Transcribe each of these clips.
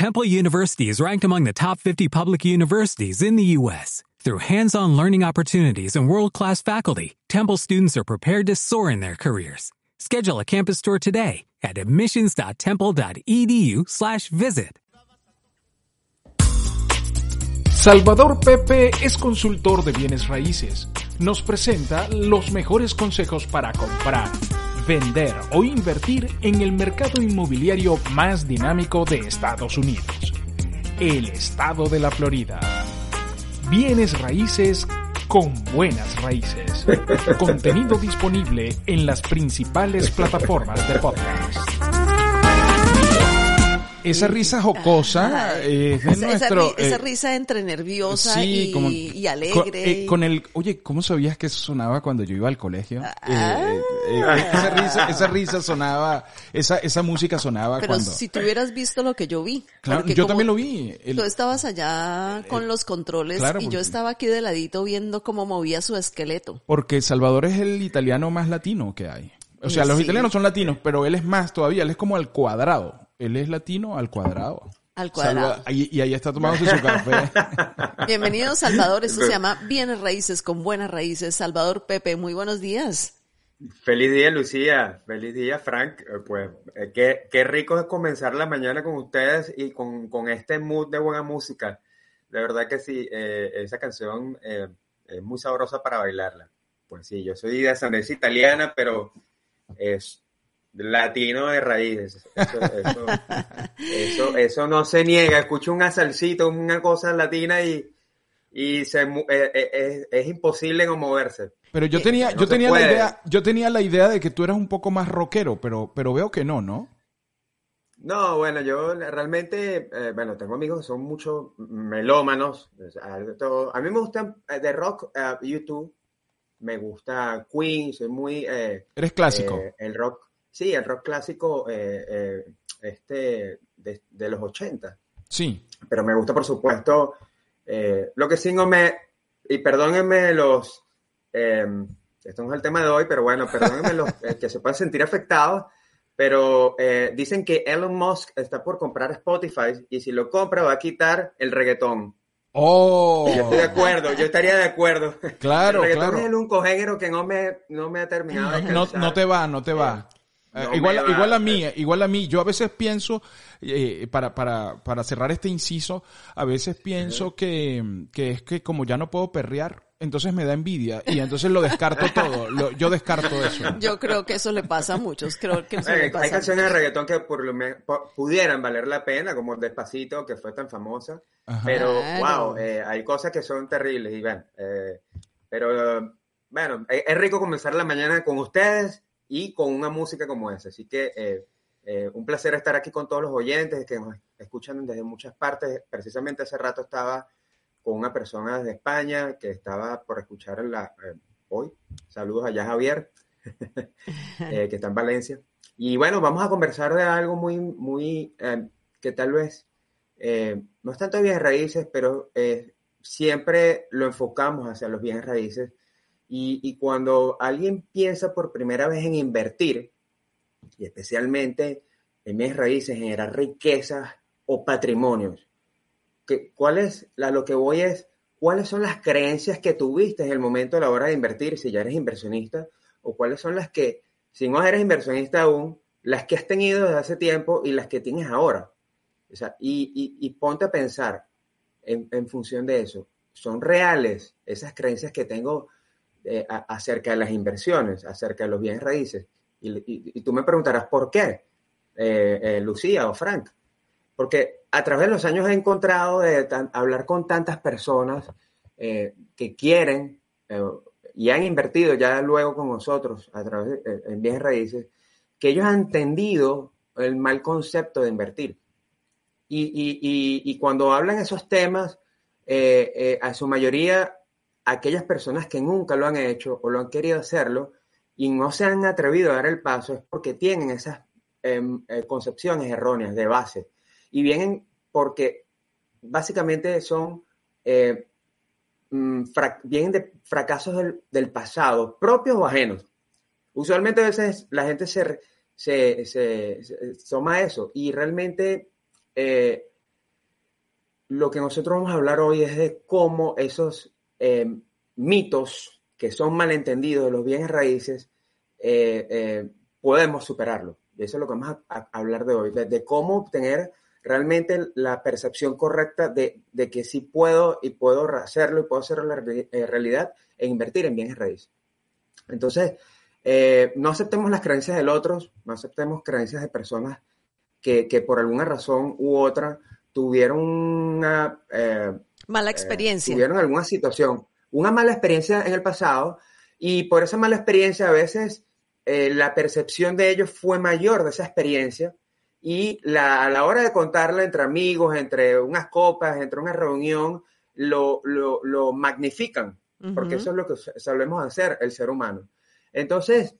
Temple University is ranked among the top 50 public universities in the U.S. Through hands-on learning opportunities and world-class faculty, Temple students are prepared to soar in their careers. Schedule a campus tour today at admissions.temple.edu/visit. Salvador Pepe es consultor de bienes raíces. Nos presenta los mejores consejos para comprar, vender o invertir en el mercado inmobiliario más dinámico de Estados Unidos, el estado de la Florida. Bienes raíces con buenas raíces. Contenido disponible en las principales plataformas de podcast. Esa risa jocosa Ay, es de esa, esa nuestro... ri- esa eh, risa entre nerviosa Sí, y, como- y Con, alegre. eh, con el, oye, ¿cómo sabías que eso sonaba cuando yo iba al colegio? Ah. Eh, eh, eh, esa risa, esa risa sonaba, esa, esa música sonaba Pero cuando. si tú hubieras visto lo que yo vi. Claro, yo también lo vi. El- Tú estabas allá con los controles claro, y yo estaba aquí de ladito viendo cómo movía su esqueleto. porque Salvador es el italiano más latino que hay. O sea, los Sí. italianos son latinos, pero él es más todavía, él es como al cuadrado. Él es latino al cuadrado. Al cuadrado. Salva- y, y ahí está tomándose su café. Bienvenido Salvador, esto se llama Bienes Raíces con Buenas Raíces. Salvador Pepe, muy buenos días. Feliz día, Lucía. Feliz día, Frank. Eh, Pues eh, qué, qué rico es comenzar la mañana con ustedes y con, con este mood de buena música. De verdad que sí, eh, esa canción eh, es muy sabrosa para bailarla. Pues sí, yo soy de ascendencia italiana, pero es latino de raíces. Eso, eso, eso, eso no se niega. Escucho un asalcito, una cosa latina y, y se, eh, eh, es, imposible no moverse. Pero yo tenía, No yo tenía la idea, yo tenía la idea de que tú eras un poco más rockero, pero, pero veo que no, ¿no? No, bueno, yo realmente, eh, bueno, tengo amigos que son muchos melómanos. A mí me gusta eh, de rock, eh, YouTube, me gusta Queen, soy muy... eh, Eres clásico. eh, el rock, sí, el rock clásico eh, eh, este, de, de los 80. sí. Pero me gusta, por supuesto, eh, lo que sí no me... Y perdónenme los... eh, esto no es el tema de hoy, pero bueno, perdónenme los eh, que se puedan sentir afectados, pero eh, dicen que Elon Musk está por comprar Spotify y si lo compra va a quitar el reggaetón. Oh, yo estoy de acuerdo, yo estaría de acuerdo. claro, el reggaetón claro. es el único género que no me, no me ha terminado de No, no te va, no te va. Eh, no igual, me va. igual a mí, eh, igual a mí. Yo a veces pienso, eh, para, para, para cerrar este inciso, a veces pienso que, que es que como ya no puedo perrear, entonces me da envidia y entonces lo descarto todo. Lo- yo descarto eso. Yo creo que eso le pasa a muchos, creo que eso Eh, le hay pasa a canciones de reggaetón que por lo me- po- pudieran valer la pena, como Despacito, que fue tan famosa. Ajá. Pero, Claro. wow, eh, hay cosas que son terribles. Y bueno, eh, pero eh, bueno, es, es rico comenzar la mañana con ustedes y con una música como esa. Así que eh, eh, un placer estar aquí con todos los oyentes que nos escuchan desde muchas partes. Precisamente hace rato estaba con una persona desde España que estaba por escuchar la, eh, hoy. Saludos allá, Javier, eh, que está en Valencia. Y bueno, vamos a conversar de algo muy, muy, que tal vez no es tanto de bienes raíces, pero siempre lo enfocamos hacia los bienes raíces. Y, cuando alguien piensa por primera vez en invertir, y especialmente en bienes raíces, generar riquezas o patrimonios, que, ¿cuál es, la, lo que voy es, cuáles son las creencias que tuviste en el momento a la hora de invertir, si ya eres inversionista, o cuáles son las que, si no eres inversionista aún, las que has tenido desde hace tiempo y las que tienes ahora. O sea, y, y, ponte a pensar en, en, función de eso. ¿Son reales esas creencias que tengo eh, acerca de las inversiones, acerca de los bienes raíces? Y, tú me preguntarás, ¿por qué? Eh, eh, Lucía o Frank. Porque a través de los años he encontrado de hablar con tantas personas eh, que quieren y han invertido ya luego con nosotros a través de, en bienes raíces, que ellos han entendido el mal concepto de invertir. Y, cuando hablan esos temas, a su mayoría, aquellas personas que nunca lo han hecho o lo han querido hacerlo y no se han atrevido a dar el paso es porque tienen esas eh, concepciones erróneas de base. Y vienen porque básicamente son, eh, vienen de fracasos del, pasado, propios o ajenos. Usualmente a veces la gente se, se, se, se toma eso y realmente eh, lo que nosotros vamos a hablar hoy es de cómo esos eh, mitos que son malentendidos de los bienes raíces eh, eh, podemos superarlo. Y eso es lo que vamos a, hablar de hoy, de, cómo obtener realmente la percepción correcta de, de, que sí puedo y puedo hacerlo y puedo hacerlo la realidad e invertir en bienes raíces. Entonces, no aceptemos las creencias del otro, no aceptemos creencias de personas que, que por alguna razón u otra tuvieron una... Eh, mala eh, experiencia. tuvieron alguna situación, una mala experiencia en el pasado y por esa mala experiencia a veces eh, la percepción de ellos fue mayor de esa experiencia y la, a la hora de contarla entre amigos, entre unas copas, entre una reunión, lo, lo, lo magnifican, porque eso es lo que sabemos hacer el ser humano. Entonces,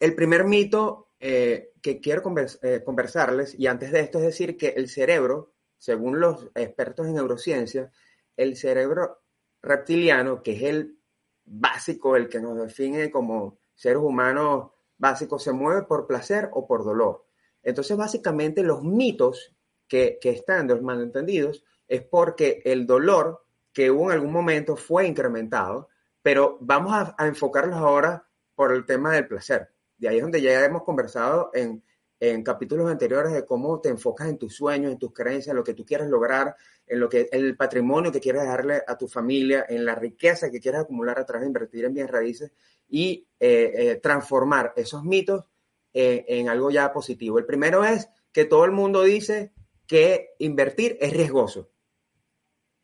el primer mito eh, que quiero eh, conversarles, y antes de esto es decir que el cerebro, según los expertos en neurociencia, el cerebro reptiliano, que es el básico, el que nos define como seres humanos básicos, se mueve por placer o por dolor. Entonces, básicamente, los mitos que, están de los malentendidos es porque el dolor que hubo en algún momento fue incrementado, pero vamos a, a enfocarlos ahora por el tema del placer. De ahí es donde ya hemos conversado en, en capítulos anteriores de cómo te enfocas en tus sueños, en tus creencias, en lo que tú quieres lograr, en lo que el patrimonio que quieres dejarle a tu familia, en la riqueza que quieres acumular a través de invertir en bienes raíces y eh, eh, transformar esos mitos en, en algo ya positivo. El primero es que todo el mundo dice que invertir es riesgoso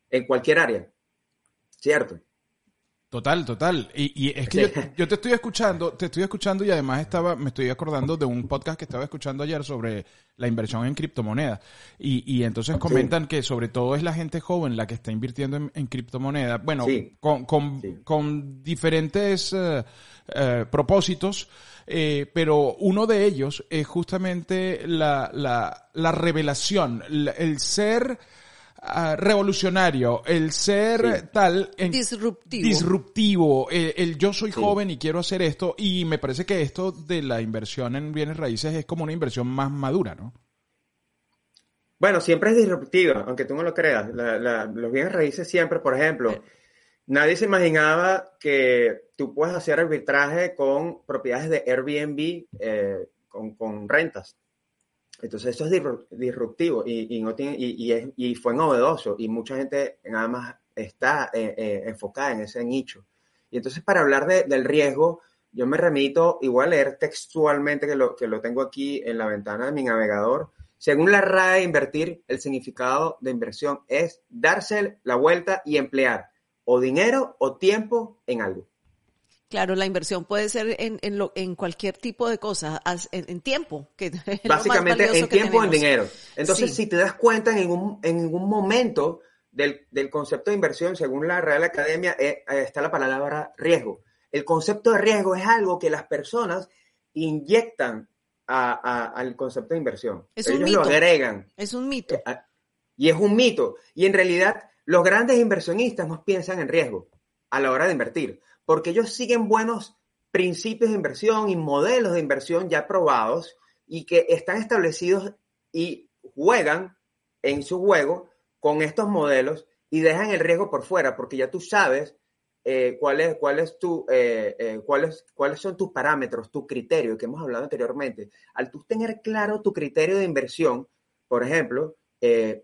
en cualquier área, ¿cierto? Total, total. Y, es que yo, te estoy escuchando, te estoy escuchando y además estaba, me estoy acordando de un podcast que estaba escuchando ayer sobre la inversión en criptomonedas. Y, entonces comentan que sobre todo es la gente joven la que está invirtiendo en, criptomonedas. Bueno, con, diferentes eh, eh, propósitos. Eh, pero uno de ellos es justamente la, la, la revelación, el ser revolucionario, el ser tal... En, disruptivo. Disruptivo, el, yo soy joven y quiero hacer esto y me parece que esto de la inversión en bienes raíces es como una inversión más madura, ¿no? Bueno, siempre es disruptiva, aunque tú no lo creas. los bienes raíces siempre, por ejemplo, nadie se imaginaba que tú puedes hacer arbitraje con propiedades de Airbnb eh, con, con rentas. Entonces eso es disruptivo y, no tiene, y, fue novedoso y mucha gente nada más está eh, eh, enfocada en ese nicho. Y entonces para hablar del riesgo, yo me remito igual a leer textualmente que lo, que lo tengo aquí en la ventana de mi navegador. Según la RAE, invertir, el significado de inversión es darse la vuelta y emplear o dinero o tiempo en algo. Claro, la inversión puede ser en, en, lo, en cualquier tipo de cosa, en, tiempo. Que Básicamente en tiempo o en dinero. Entonces, si te das cuenta, en ningún, en ningún momento del, del, concepto de inversión, según la Real Academia, eh, está la palabra riesgo. El concepto de riesgo es algo que las personas inyectan a, al concepto de inversión. Es Ellos un mito. lo agregan. Es un mito. Eh, y es un mito. Y en realidad, los grandes inversionistas no piensan en riesgo a la hora de invertir porque ellos siguen buenos principios de inversión y modelos de inversión ya probados y que están establecidos y juegan en su juego con estos modelos y dejan el riesgo por fuera, porque ya tú sabes eh, cuál es, cuál es tu, eh, eh, cuáles, cuáles son tus parámetros, tu criterio, que hemos hablado anteriormente. Al tú tener claro tu criterio de inversión, por ejemplo,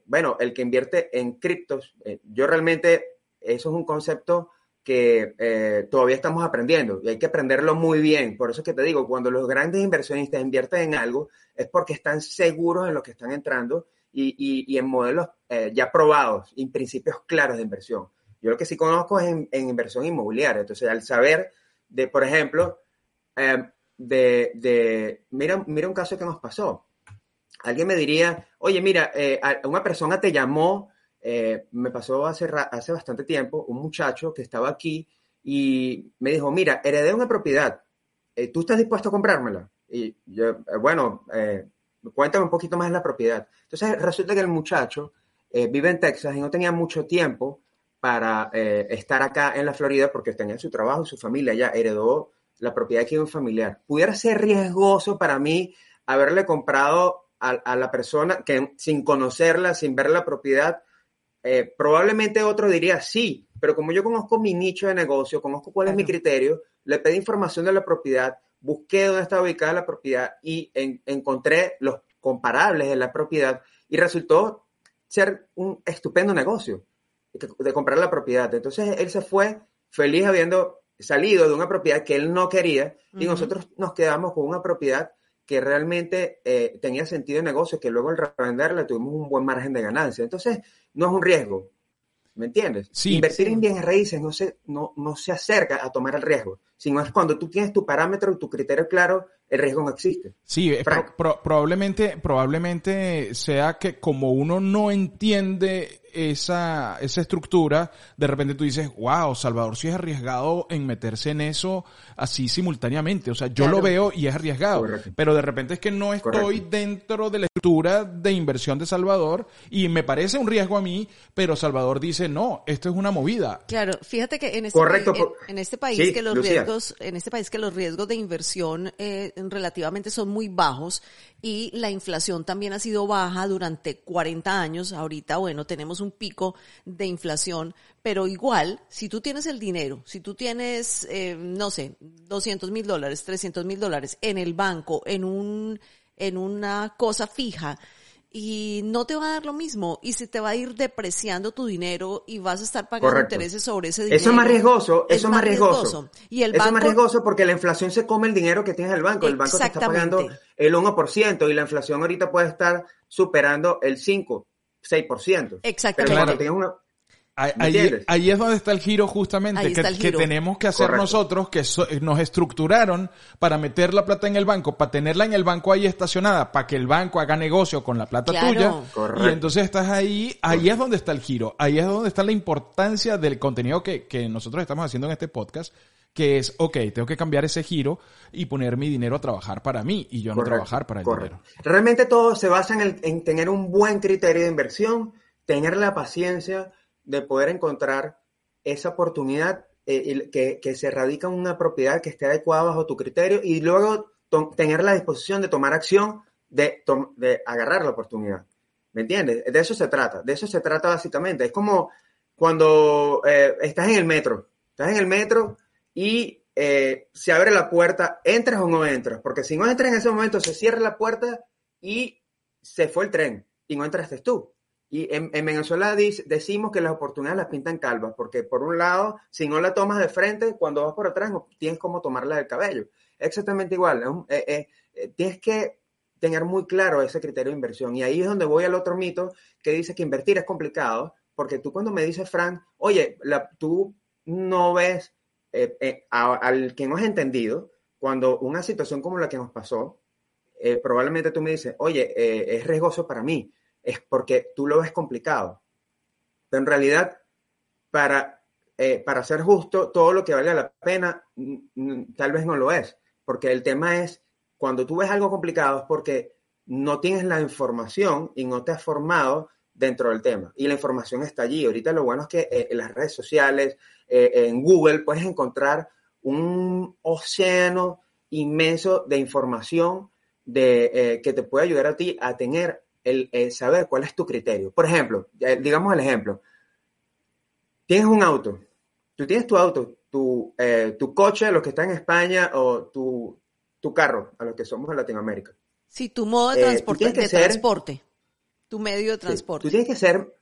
bueno, el que invierte en criptos, yo realmente, eso es un concepto que eh, todavía estamos aprendiendo y hay que aprenderlo muy bien. Por eso es que te digo, cuando los grandes inversionistas invierten en algo, es porque están seguros en lo que están entrando y, y, en modelos eh, ya probados y principios claros de inversión. Yo lo que sí conozco es en, inversión inmobiliaria. Entonces, al saber de, por ejemplo, eh, de, de, mira, mira un caso que nos pasó. Alguien me diría, oye, mira, una persona te llamó eh, me pasó hace, hace bastante tiempo un muchacho que estaba aquí y me dijo, mira, heredé una propiedad, eh, ¿tú estás dispuesto a comprármela? Y yo, eh, bueno, cuéntame un poquito más de la propiedad. Entonces resulta que el muchacho vive en Texas y no tenía mucho tiempo para estar acá en la Florida porque tenía su trabajo y su familia, ya heredó la propiedad que de un familiar. Pudiera ser riesgoso para mí haberle comprado a, a la persona que sin conocerla, sin ver la propiedad, eh, probablemente otro diría sí, pero como yo conozco mi nicho de negocio, conozco cuál es mi criterio, le pedí información de la propiedad, busqué dónde estaba ubicada la propiedad y encontré los comparables de la propiedad y resultó ser un estupendo negocio de comprar la propiedad. Entonces él se fue feliz habiendo salido de una propiedad que él no quería y nosotros nos quedamos con una propiedad que realmente eh, tenía sentido de negocio, que luego al revenderla tuvimos un buen margen de ganancia. Entonces, no es un riesgo, ¿me entiendes? Invertir en bienes raíces no se, no, no se acerca a tomar el riesgo, sino es cuando tú tienes tu parámetro y tu criterio claro, el riesgo no existe. Sí, eh, probablemente, probablemente sea que como uno no entiende esa, esa estructura, de repente tú dices, wow, Salvador sí es arriesgado en meterse en eso así simultáneamente. O sea, yo lo veo y es arriesgado, pero de repente es que no estoy dentro de la estructura de inversión de Salvador y me parece un riesgo a mí, pero Salvador dice, no, esto es una movida. Claro, fíjate que en este, Correcto. País, en, este país que los riesgos, en este país que los riesgos de inversión eh, relativamente son muy bajos y la inflación también ha sido baja durante 40 años. Ahorita, bueno, tenemos un pico de inflación, pero igual, si tú tienes el dinero, si tú tienes, eh, no sé, 200 mil dólares, 300 mil dólares en el banco, en un, en una cosa fija, y no te va a dar lo mismo y se te va a ir depreciando tu dinero y vas a estar pagando intereses sobre ese dinero. Eso es más riesgoso, eso es más riesgoso. Y el banco, eso es más riesgoso porque la inflación se come el dinero que tienes en el banco. El banco te está pagando el 1% y la inflación ahorita puede estar superando el 5, 6%. Exactamente. Pero una, Ahí, es donde está el giro justamente, que, tenemos que hacer nosotros, que nos estructuraron para meter la plata en el banco, para tenerla en el banco ahí estacionada, para que el banco haga negocio con la plata tuya. Y entonces estás ahí, ahí es donde está el giro, ahí es donde está la importancia del contenido que, que nosotros estamos haciendo en este podcast, que es, ok, tengo que cambiar ese giro y poner mi dinero a trabajar para mí y yo no trabajar para el dinero. Realmente todo se basa en, en tener un buen criterio de inversión, tener la paciencia, de poder encontrar esa oportunidad eh, que, se radica en una propiedad que esté adecuada bajo tu criterio y luego tener la disposición de tomar acción, de, de agarrar la oportunidad. ¿Me entiendes? De eso se trata, de eso se trata básicamente. Es como cuando eh, estás en el metro, estás en el metro y eh, se abre la puerta, entras o no entras, porque si no entras en ese momento se cierra la puerta y se fue el tren y no entraste tú. Y en, Venezuela decimos que las oportunidades las pintan calvas, porque por un lado, si no la tomas de frente, cuando vas por atrás, no tienes como tomarla del cabello. Exactamente igual. Eh, eh, eh, tienes que tener muy claro ese criterio de inversión. Y ahí es donde voy al otro mito que dice que invertir es complicado, porque tú cuando me dices, Frank, oye, tú no ves al que has entendido, cuando una situación como la que nos pasó, probablemente tú me dices, oye, es riesgoso para mí es porque tú lo ves complicado. Pero en realidad, para, eh, para ser justo, todo lo que vale la pena tal vez no lo es. Porque el tema es, cuando tú ves algo complicado es porque no tienes la información y no te has formado dentro del tema. Y la información está allí. Ahorita lo bueno es que eh, en las redes sociales, eh, en Google, puedes encontrar un océano inmenso de información de, que te puede ayudar a ti a tener el, saber cuál es tu criterio. Por ejemplo, digamos el ejemplo. Tienes un auto, tú tienes tu auto, tu, eh, tu coche, los que están en España, o tu, tu carro, a los que somos en Latinoamérica. Sí, tu modo de eh, transporte, de transporte, tu medio de transporte. tú tienes que ser,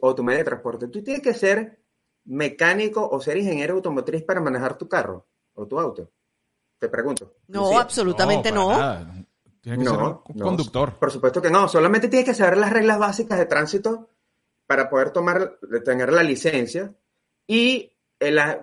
o tu medio de transporte, tú tienes que ser mecánico o ser ingeniero automotriz para manejar tu carro o tu auto. Te pregunto. No, absolutamente no. Tiene que ser un conductor. Por supuesto que no. Solamente tienes que saber las reglas básicas de tránsito para poder tomar, tener la licencia y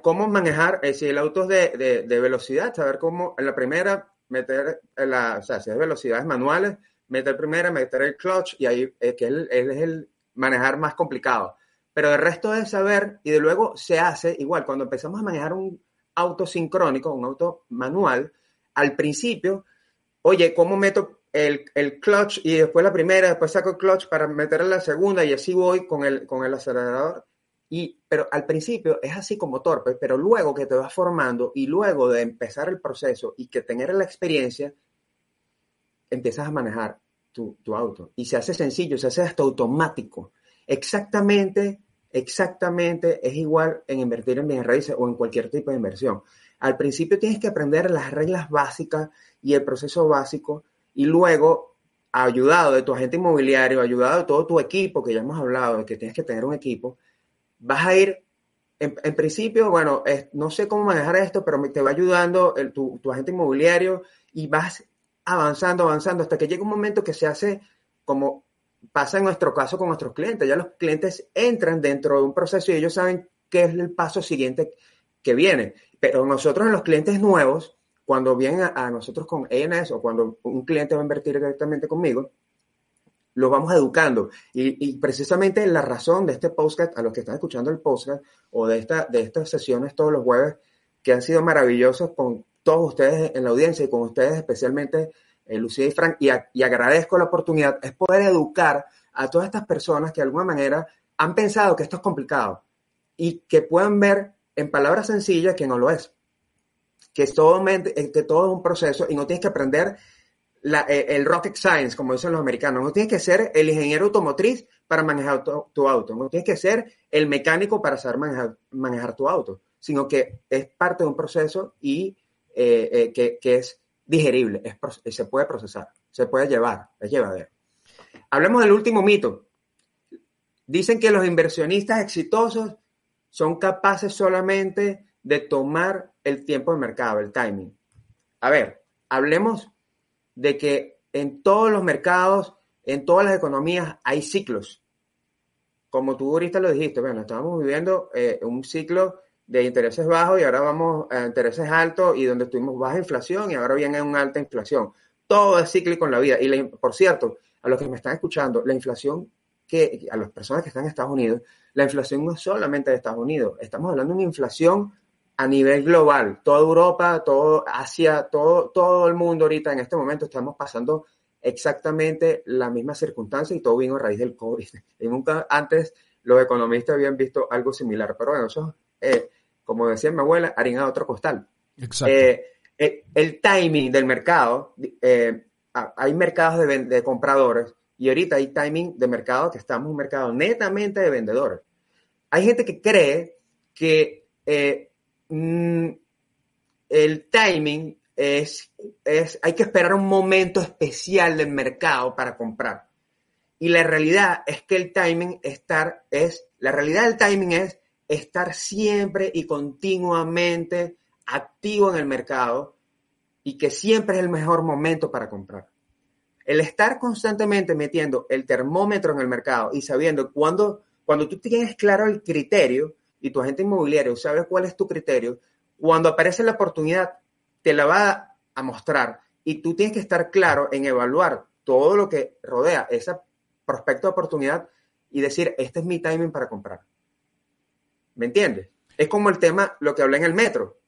cómo manejar, eh, si el auto es de, de, velocidad, saber cómo en la primera meter, la, o sea, si es velocidades manuales, meter primera, meter el clutch y ahí eh, que él, es el manejar más complicado. Pero el resto es saber y de luego se hace igual. Cuando empezamos a manejar un auto sincrónico, un auto manual, al principio oye, ¿cómo meto el, clutch y después la primera, después saco el clutch para meter la segunda y así voy con el, con el acelerador? Y, pero al principio es así como torpe, pero luego que te vas formando y luego de empezar el proceso y que tener la experiencia, empiezas a manejar tu, tu auto. Y se hace sencillo, se hace hasta automático. Exactamente, exactamente es igual en invertir en bienes raíces o en cualquier tipo de inversión. Al principio tienes que aprender las reglas básicas y el proceso básico y luego, ayudado de tu agente inmobiliario, ayudado de todo tu equipo, que ya hemos hablado de que tienes que tener un equipo, vas a ir, en, principio, bueno, no sé cómo manejar esto, pero te va ayudando tu, tu agente inmobiliario y vas avanzando, avanzando, hasta que llega un momento que se hace como pasa en nuestro caso con nuestros clientes. Ya los clientes entran dentro de un proceso y ellos saben qué es el paso siguiente que viene. Pero nosotros en los clientes nuevos, cuando vienen a, nosotros con ENS o cuando un cliente va a invertir directamente conmigo, los vamos educando. Y, precisamente la razón de este podcast, a los que están escuchando el podcast o de, esta, de estas sesiones todos los jueves, que han sido maravillosos con todos ustedes en la audiencia y con ustedes especialmente, eh, Lucía y Frank, y, y agradezco la oportunidad, es poder educar a todas estas personas que de alguna manera han pensado que esto es complicado y que puedan ver en palabras sencillas que no lo es. Que, todo, eh, que todo es un proceso y no tienes que aprender eh, el rocket science, como dicen los americanos. No tienes que ser el ingeniero automotriz para manejar tu, auto. No tienes que ser el mecánico para saber manejar, tu auto. Sino que es parte de un proceso y eh, que, es digerible, se puede procesar, se puede llevar, es llevadero. Hablemos del último mito. Dicen que los inversionistas exitosos son capaces solamente de tomar el tiempo de mercado, el timing. A ver, hablemos de que en todos los mercados, en todas las economías hay ciclos. Como tú ahorita lo dijiste, bueno, estamos viviendo eh, un ciclo de intereses bajos y ahora vamos a intereses altos y donde tuvimos baja inflación y ahora viene una alta inflación. Todo es cíclico en la vida. Y por cierto, a los que me están escuchando, la inflación que a las personas que están en Estados Unidos, la inflación no es solamente de Estados Unidos, estamos hablando de una inflación a nivel global. Toda Europa, todo Asia, todo, todo el mundo ahorita en este momento estamos pasando exactamente la misma circunstancia y todo vino a raíz del COVID. Y nunca antes los economistas habían visto algo similar. Pero bueno, eso, eh, como decía mi abuela, harina de otro costal. Exacto. Eh, eh, el timing del mercado, hay mercados de, de compradores y ahorita hay timing de mercado que estamos en un mercado netamente de vendedores. Hay gente que cree que eh, mm, el timing es, es, hay que esperar un momento especial del mercado para comprar. Y la realidad es que el timing estar es, la realidad del timing es estar siempre y continuamente activo en el mercado y que siempre es el mejor momento para comprar. El estar constantemente metiendo el termómetro en el mercado y sabiendo cuándo, cuando tú tienes claro el criterio y tu agente inmobiliario sabe cuál es tu criterio, cuando aparece la oportunidad, te la va a mostrar y tú tienes que estar claro en evaluar todo lo que rodea ese prospecto de oportunidad y decir, este es mi timing para comprar. ¿Me entiendes? Es como el tema, lo que hablé en el metro.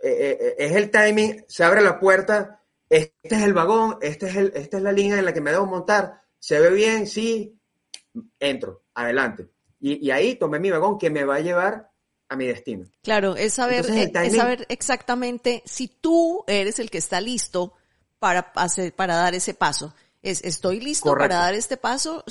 Eh, eh, eh, es el timing, se abre la puerta, este es el vagón, este es el, esta es la línea en la que me debo montar, se ve bien, sí, entro, adelante. Y, ahí tomé mi vagón que me va a llevar a mi destino. Claro, es saber, es saber exactamente si tú eres el que está listo para, hacer, para dar ese paso. Es, estoy listo para dar este paso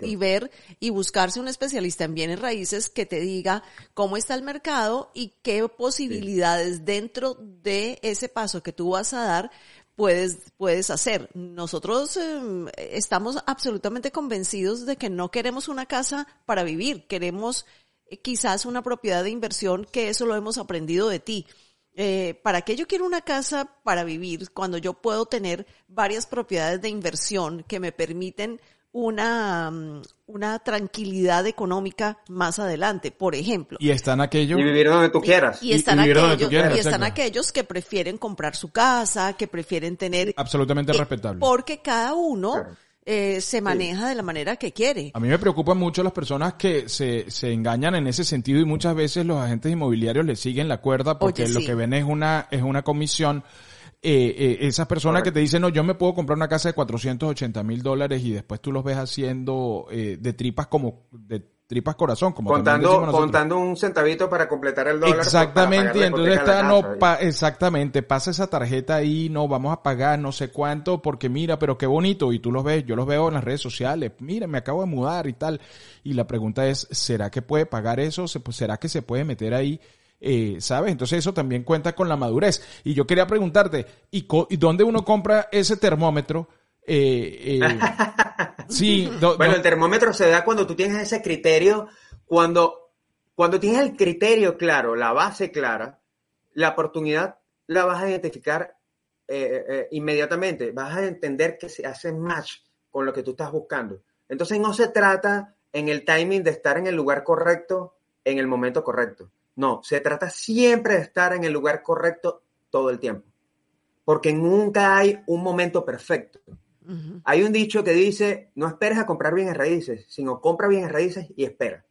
y ver y buscarse un especialista en bienes raíces que te diga cómo está el mercado y qué posibilidades dentro de ese paso que tú vas a dar puedes, puedes hacer. Nosotros em, estamos absolutamente convencidos de que no queremos una casa para vivir, queremos eh, quizás una propiedad de inversión, que eso lo hemos aprendido de ti. Eh, ¿Para qué yo quiero una casa para vivir cuando yo puedo tener varias propiedades de inversión que me permiten una, mm, una tranquilidad económica más adelante, por ejemplo. Y están aquellos... Y vivir donde tú quieras. Y, están, aquellos, y están aquellos que prefieren comprar su casa, que prefieren tener... Absolutamente respetable. Porque cada uno... Eh, se maneja de la manera que quiere. A mí me preocupan mucho las personas que se, se engañan en ese sentido y muchas veces los agentes inmobiliarios le siguen la cuerda porque lo que ven es una, es una comisión. Eh, eh, esas personas que te dicen, no, yo me puedo comprar una casa de 480 mil dólares y después tú los ves haciendo eh, de tripas como de tripas corazón, como contando, contando un centavito para completar el dólar. Exactamente, y entonces está, no, exactamente, pasa esa tarjeta ahí, no, vamos a pagar no sé cuánto, porque mira, pero qué bonito, y tú los ves, yo los veo en las redes sociales, mira, me acabo de mudar y tal, y la pregunta es, ¿será que puede pagar eso? ¿Será que se puede meter ahí? Eh, ¿Sabes? Entonces eso también cuenta con la madurez. Y yo quería preguntarte, ¿y, y dónde uno compra ese termómetro? Eh, eh, sí. bueno, el termómetro se da cuando tú tienes ese criterio, cuando, cuando tienes el criterio claro, la base clara, la oportunidad la vas a identificar eh, inmediatamente, vas a entender que se hace match con lo que tú estás buscando. Entonces no se trata en el timing de estar en el lugar correcto en el momento correcto. No, se trata siempre de estar en el lugar correcto todo el tiempo. Porque nunca hay un momento perfecto. Hay un dicho que dice, no esperes a comprar bienes raíces, sino compra bienes raíces y espera.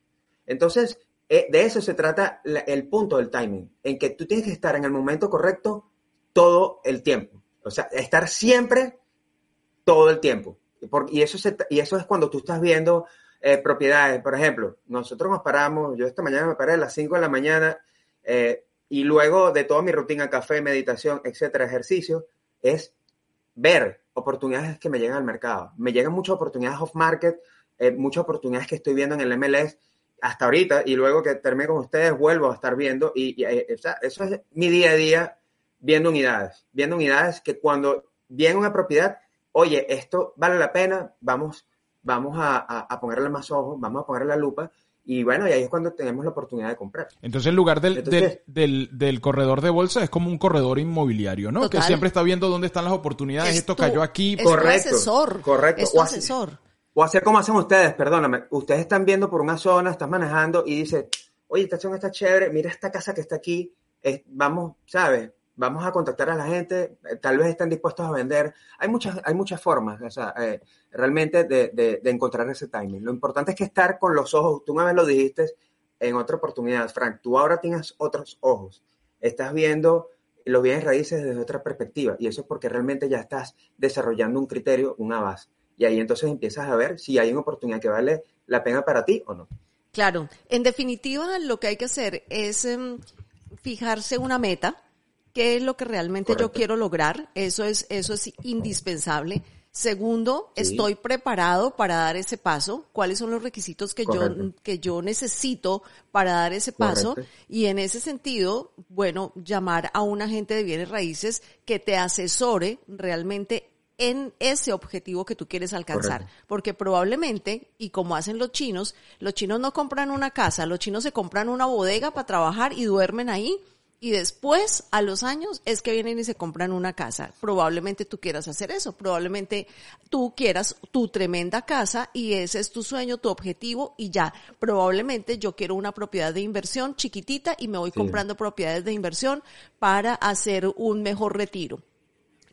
Entonces, eh, de eso se trata el punto del timing, en que tú tienes que estar en el momento correcto todo el tiempo. O sea, estar siempre todo el tiempo. Y eso, es cuando tú estás viendo eh, propiedades. Por ejemplo, nosotros nos paramos, yo esta mañana me paré a las 5 de la mañana eh, y luego de toda mi rutina, café, meditación, etcétera, ejercicio, es ver oportunidades que me llegan al mercado. Me llegan muchas oportunidades off market, eh, muchas oportunidades que estoy viendo en el MLS hasta ahorita y luego que termine con ustedes vuelvo a estar viendo y, eh, eso es mi día a día viendo unidades, viendo unidades que cuando viene una propiedad, oye, esto vale la pena, vamos, vamos a, a ponerle más ojos, vamos a ponerle la lupa y bueno, y ahí es cuando tenemos la oportunidad de comprar. Entonces, el lugar del, del, del, corredor de bolsa es como un corredor inmobiliario, ¿no? Que siempre está viendo dónde están las oportunidades. Esto cayó aquí. Es correcto. asesor. Correcto. Es o asesor. O hacer como hacen ustedes, perdóname. Ustedes están viendo por una zona, estás manejando y dice, oye, esta zona está chévere, mira esta casa que está aquí, vamos, ¿sabes? Vamos a contactar a la gente, eh, tal vez estén dispuestos a vender. Hay muchas, hay muchas formas, o sea, eh, realmente de, de, de, encontrar ese timing. Lo importante es que estar con los ojos, tú una vez lo dijiste en otra oportunidad, Frank, tú ahora tienes otros ojos, estás viendo los bienes raíces desde otra perspectiva y eso es porque realmente ya estás desarrollando un criterio, una base. Y ahí entonces empiezas a ver si hay una oportunidad que vale la pena para ti o no. Claro, en definitiva lo que hay que hacer es em, fijarse una meta, qué es lo que realmente yo quiero lograr, eso es, eso es indispensable. Segundo, estoy preparado para dar ese paso. ¿Cuáles son los requisitos que yo que yo necesito para dar ese paso? Y en ese sentido, bueno, llamar a un agente de bienes raíces que te asesore realmente en ese objetivo que tú quieres alcanzar. Porque probablemente, y como hacen los chinos, los chinos no compran una casa, los chinos se compran una bodega para trabajar y duermen ahí y después, a los años, es que vienen y se compran una casa. Probablemente tú quieras hacer eso. Probablemente tú quieras tu tremenda casa y ese es tu sueño, tu objetivo y ya. Probablemente yo quiero una propiedad de inversión chiquitita y me voy comprando propiedades de inversión para hacer un mejor retiro.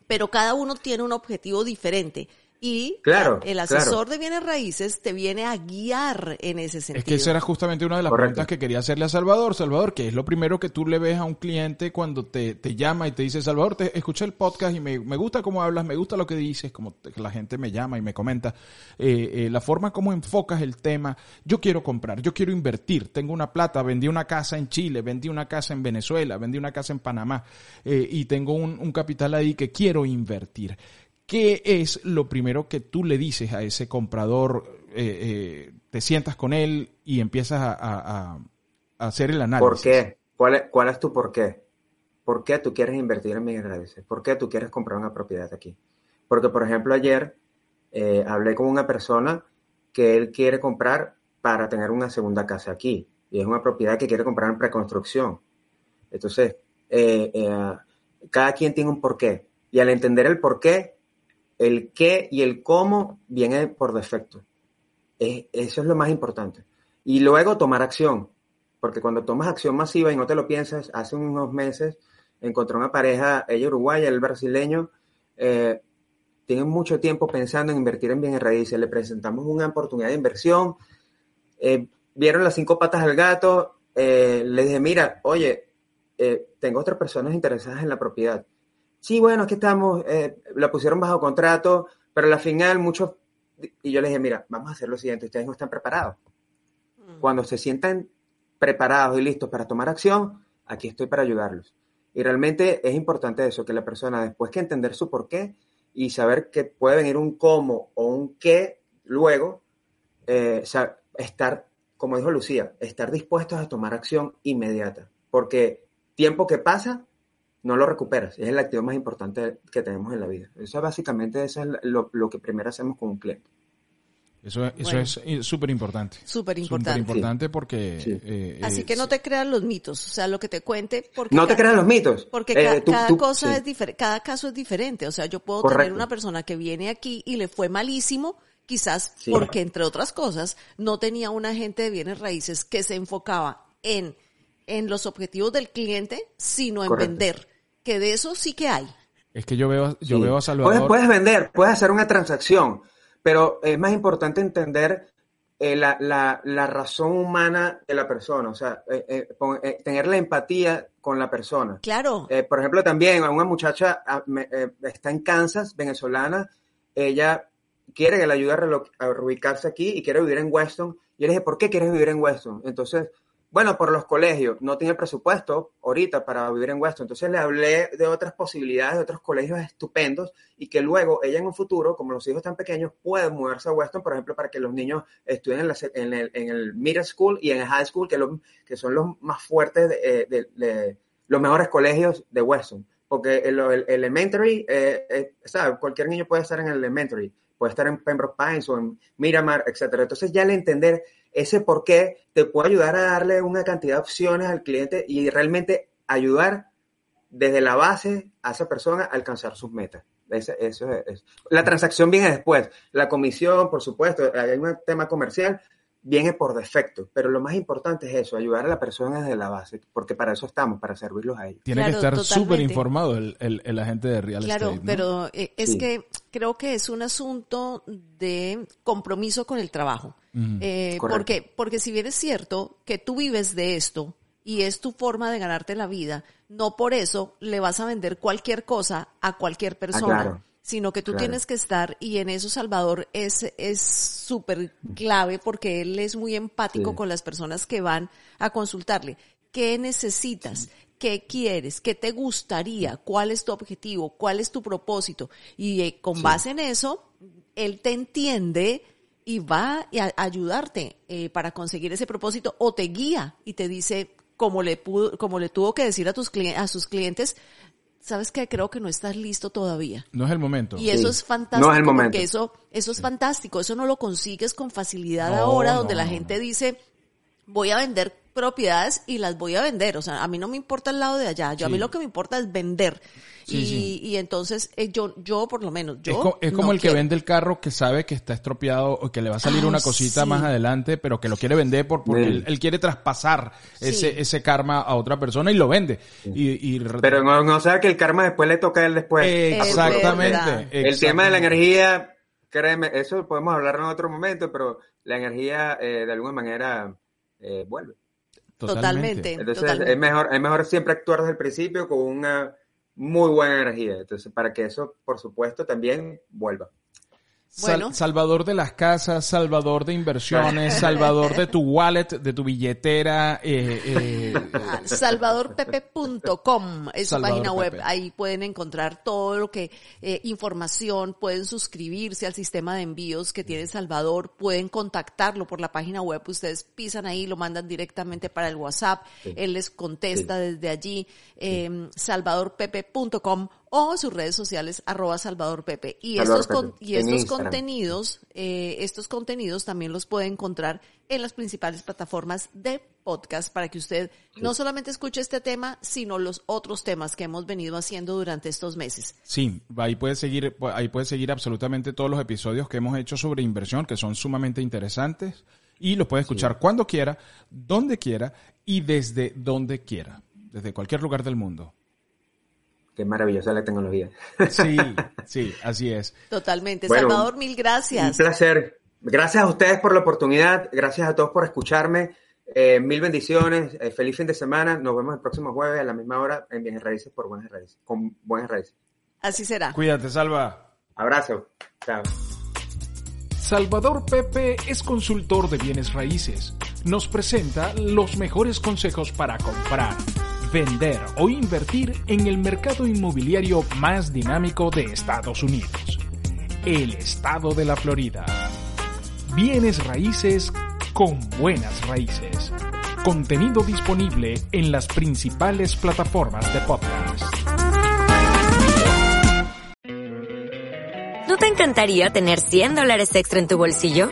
Pero cada uno tiene un objetivo diferente y claro, el asesor de bienes raíces te viene a guiar en ese sentido. Es que esa era justamente una de las preguntas que quería hacerle a Salvador. Salvador, ¿qué es lo primero que tú le ves a un cliente cuando te, te llama y te dice, Salvador, te escuché el podcast y me, me gusta cómo hablas, me gusta lo que dices, como la gente me llama y me comenta, eh, eh, la forma como enfocas el tema, yo quiero comprar, yo quiero invertir, tengo una plata, vendí una casa en Chile, vendí una casa en Venezuela, vendí una casa en Panamá eh, y tengo un, un capital ahí que quiero invertir. ¿Qué es lo primero que tú le dices a ese comprador? Eh, eh, te sientas con él y empiezas a, hacer el análisis. ¿Por qué? ¿Cuál es, ¿Cuál es, tu por qué? ¿Por qué tú quieres invertir en bienes raíces? ¿Por qué tú quieres comprar una propiedad aquí? Porque, por ejemplo, ayer eh, hablé con una persona que él quiere comprar para tener una segunda casa aquí. Y es una propiedad que quiere comprar en preconstrucción. Entonces, cada quien tiene un porqué. Y al entender el porqué, el qué y el cómo viene por defecto. eso es lo más importante. Y luego tomar acción, porque cuando tomas acción masiva y no te lo piensas, hace unos meses encontré una pareja, ella uruguaya, el brasileño, eh, tienen mucho tiempo pensando en invertir en bienes raíces. Le presentamos una oportunidad de inversión, eh, vieron las cinco patas del gato, eh, le dije, mira, oye, tengo otras personas interesadas en la propiedad sí, bueno, aquí estamos, eh, la pusieron bajo contrato, pero al final muchos, y yo les dije, mira, vamos a hacer lo siguiente, ustedes no están preparados. cuando se sientan preparados y listos para tomar acción, aquí estoy para ayudarlos. Y realmente es importante eso, que la persona después que entender su por qué y saber que puede venir un cómo o un qué luego, eh, estar, como dijo Lucía, estar dispuestos a tomar acción inmediata. Porque tiempo que pasa, no lo recuperas. Es el activo más importante que tenemos en la vida. Eso básicamente eso es lo, lo que primero hacemos con un cliente. Eso, eso es súper importante. Súper importante. Súper importante porque... Eh, Así que no te creas los mitos, o sea, lo que te cuente... Porque no te creas los mitos. Porque eh, cada cosa es diferente, cada caso es diferente. O sea, yo puedo tener una persona que viene aquí y le fue malísimo, quizás porque, entre otras cosas, no tenía un agente de bienes raíces que se enfocaba en, en los objetivos del cliente, sino en vender. Que de eso sí que hay. Es que yo veo, yo veo a Salvador... Puedes, puedes vender, puedes hacer una transacción pero es más importante entender eh, la, la, la, razón humana de la persona, o sea, eh, eh, tener la empatía con la persona. Claro. por ejemplo, también una muchacha ah, está en Kansas, venezolana, ella quiere que le ayude a, a, reubicarse aquí y quiere vivir en Weston. Y yo le dije, ¿por qué quieres vivir en Weston? Entonces, bueno, por los colegios, no tiene presupuesto ahorita para vivir en Weston. Entonces le hablé de otras posibilidades, de otros colegios estupendos y que luego ella en un futuro, como los hijos están pequeños, puede mudarse a Weston, por ejemplo, para que los niños estudien en, el, en el, middle school y en el high school, que, que son los más fuertes, de, de, los mejores colegios de Weston. Porque el, elementary, eh, eh, cualquier niño puede estar en el elementary, puede estar en Pembroke Pines o en Miramar, etcétera. Entonces ya al entender ese por qué te puede ayudar a darle una cantidad de opciones al cliente y realmente ayudar desde la base a esa persona a alcanzar sus metas. La transacción viene después. La comisión, por supuesto, hay un tema comercial, viene por defecto, pero lo más importante es eso, ayudar a la persona desde la base, porque para eso estamos, para servirlos a ellos. Tiene que estar súper informado el, el, agente de real estate. Claro, pero eh, es que creo que es un asunto de compromiso con el trabajo. Eh, porque, porque si bien es cierto que tú vives de esto y es tu forma de ganarte la vida, no por eso le vas a vender cualquier cosa a cualquier persona. Ah, claro sino que tú tienes que estar, y en eso Salvador es súper clave porque él es muy empático con las personas que van a consultarle. ¿Qué necesitas? ¿Qué quieres? ¿Qué te gustaría? ¿Cuál es tu objetivo? ¿Cuál es tu propósito? Y eh, con base en eso, él te entiende y va a ayudarte eh, para conseguir ese propósito o te guía y te dice, como le pudo, como le tuvo que decir a tus a sus clientes, sabes que creo que no estás listo todavía. No es el momento. Y eso es fantástico. No es el momento. Porque eso, eso es fantástico. Eso no lo consigues con facilidad ahora, donde la gente dice, voy a vender propiedades y las voy a vender. O sea, a mí no me importa el lado de allá. Yo a mí lo que me importa es vender y, y, entonces eh, yo, yo por lo menos, yo... Es, como el que vende el carro que sabe que está estropeado o que le va a salir una cosita más adelante, pero que lo quiere vender por, porque él, quiere traspasar ese, ese karma a otra persona y lo vende. Y, Pero no, no sabe que el karma después le toca a él después. Exactamente. El tema de la energía, créeme, eso podemos hablar en otro momento, pero la energía eh, de alguna manera eh, vuelve. Totalmente. Entonces Es, mejor, es mejor siempre actuar desde el principio con una muy buena energía. Entonces, para que eso, por supuesto, también vuelva. Salvador de las casas, salvador de inversiones, salvador de tu wallet, de tu billetera. Eh, eh, Salvadorpepe.com es su página web. Ahí pueden encontrar todo lo que, eh, información, pueden suscribirse al sistema de envíos que tiene Salvador, pueden contactarlo por la página web. Ustedes pisan ahí, lo mandan directamente para el WhatsApp. Él les contesta desde allí. Eh, salvadorpepe.com o sus redes sociales arroba Salvador Pepe. Y estos, y estos contenidos, eh, estos contenidos también los puede encontrar en las principales plataformas de podcast para que usted no solamente escuche este tema, sino los otros temas que hemos venido haciendo durante estos meses. Sí, ahí puede seguir, ahí puede seguir absolutamente todos los episodios que hemos hecho sobre inversión, que son sumamente interesantes, y los puede escuchar cuando quiera, donde quiera y desde donde quiera, desde cualquier lugar del mundo. Qué maravillosa la tecnología. Sí, sí, así es. Totalmente. Salvador, mil gracias. Un placer. Gracias a ustedes por la oportunidad. Gracias a todos por escucharme. Eh, mil bendiciones. Eh, feliz fin de semana. Nos vemos el próximo jueves a la misma hora en Bienes Raíces por Buenas Raíces. Con Buenas Raíces. Así será. Cuídate, Salva. Abrazo. Chao. Salvador Pepe es consultor de bienes raíces. Nos presenta los mejores consejos para comprar, vender o invertir en el mercado inmobiliario más dinámico de Estados Unidos, el estado de la Florida. Bienes raíces con buenas raíces. Contenido disponible en las principales plataformas de podcast. ¿No te encantaría tener 100 dólares extra en tu bolsillo?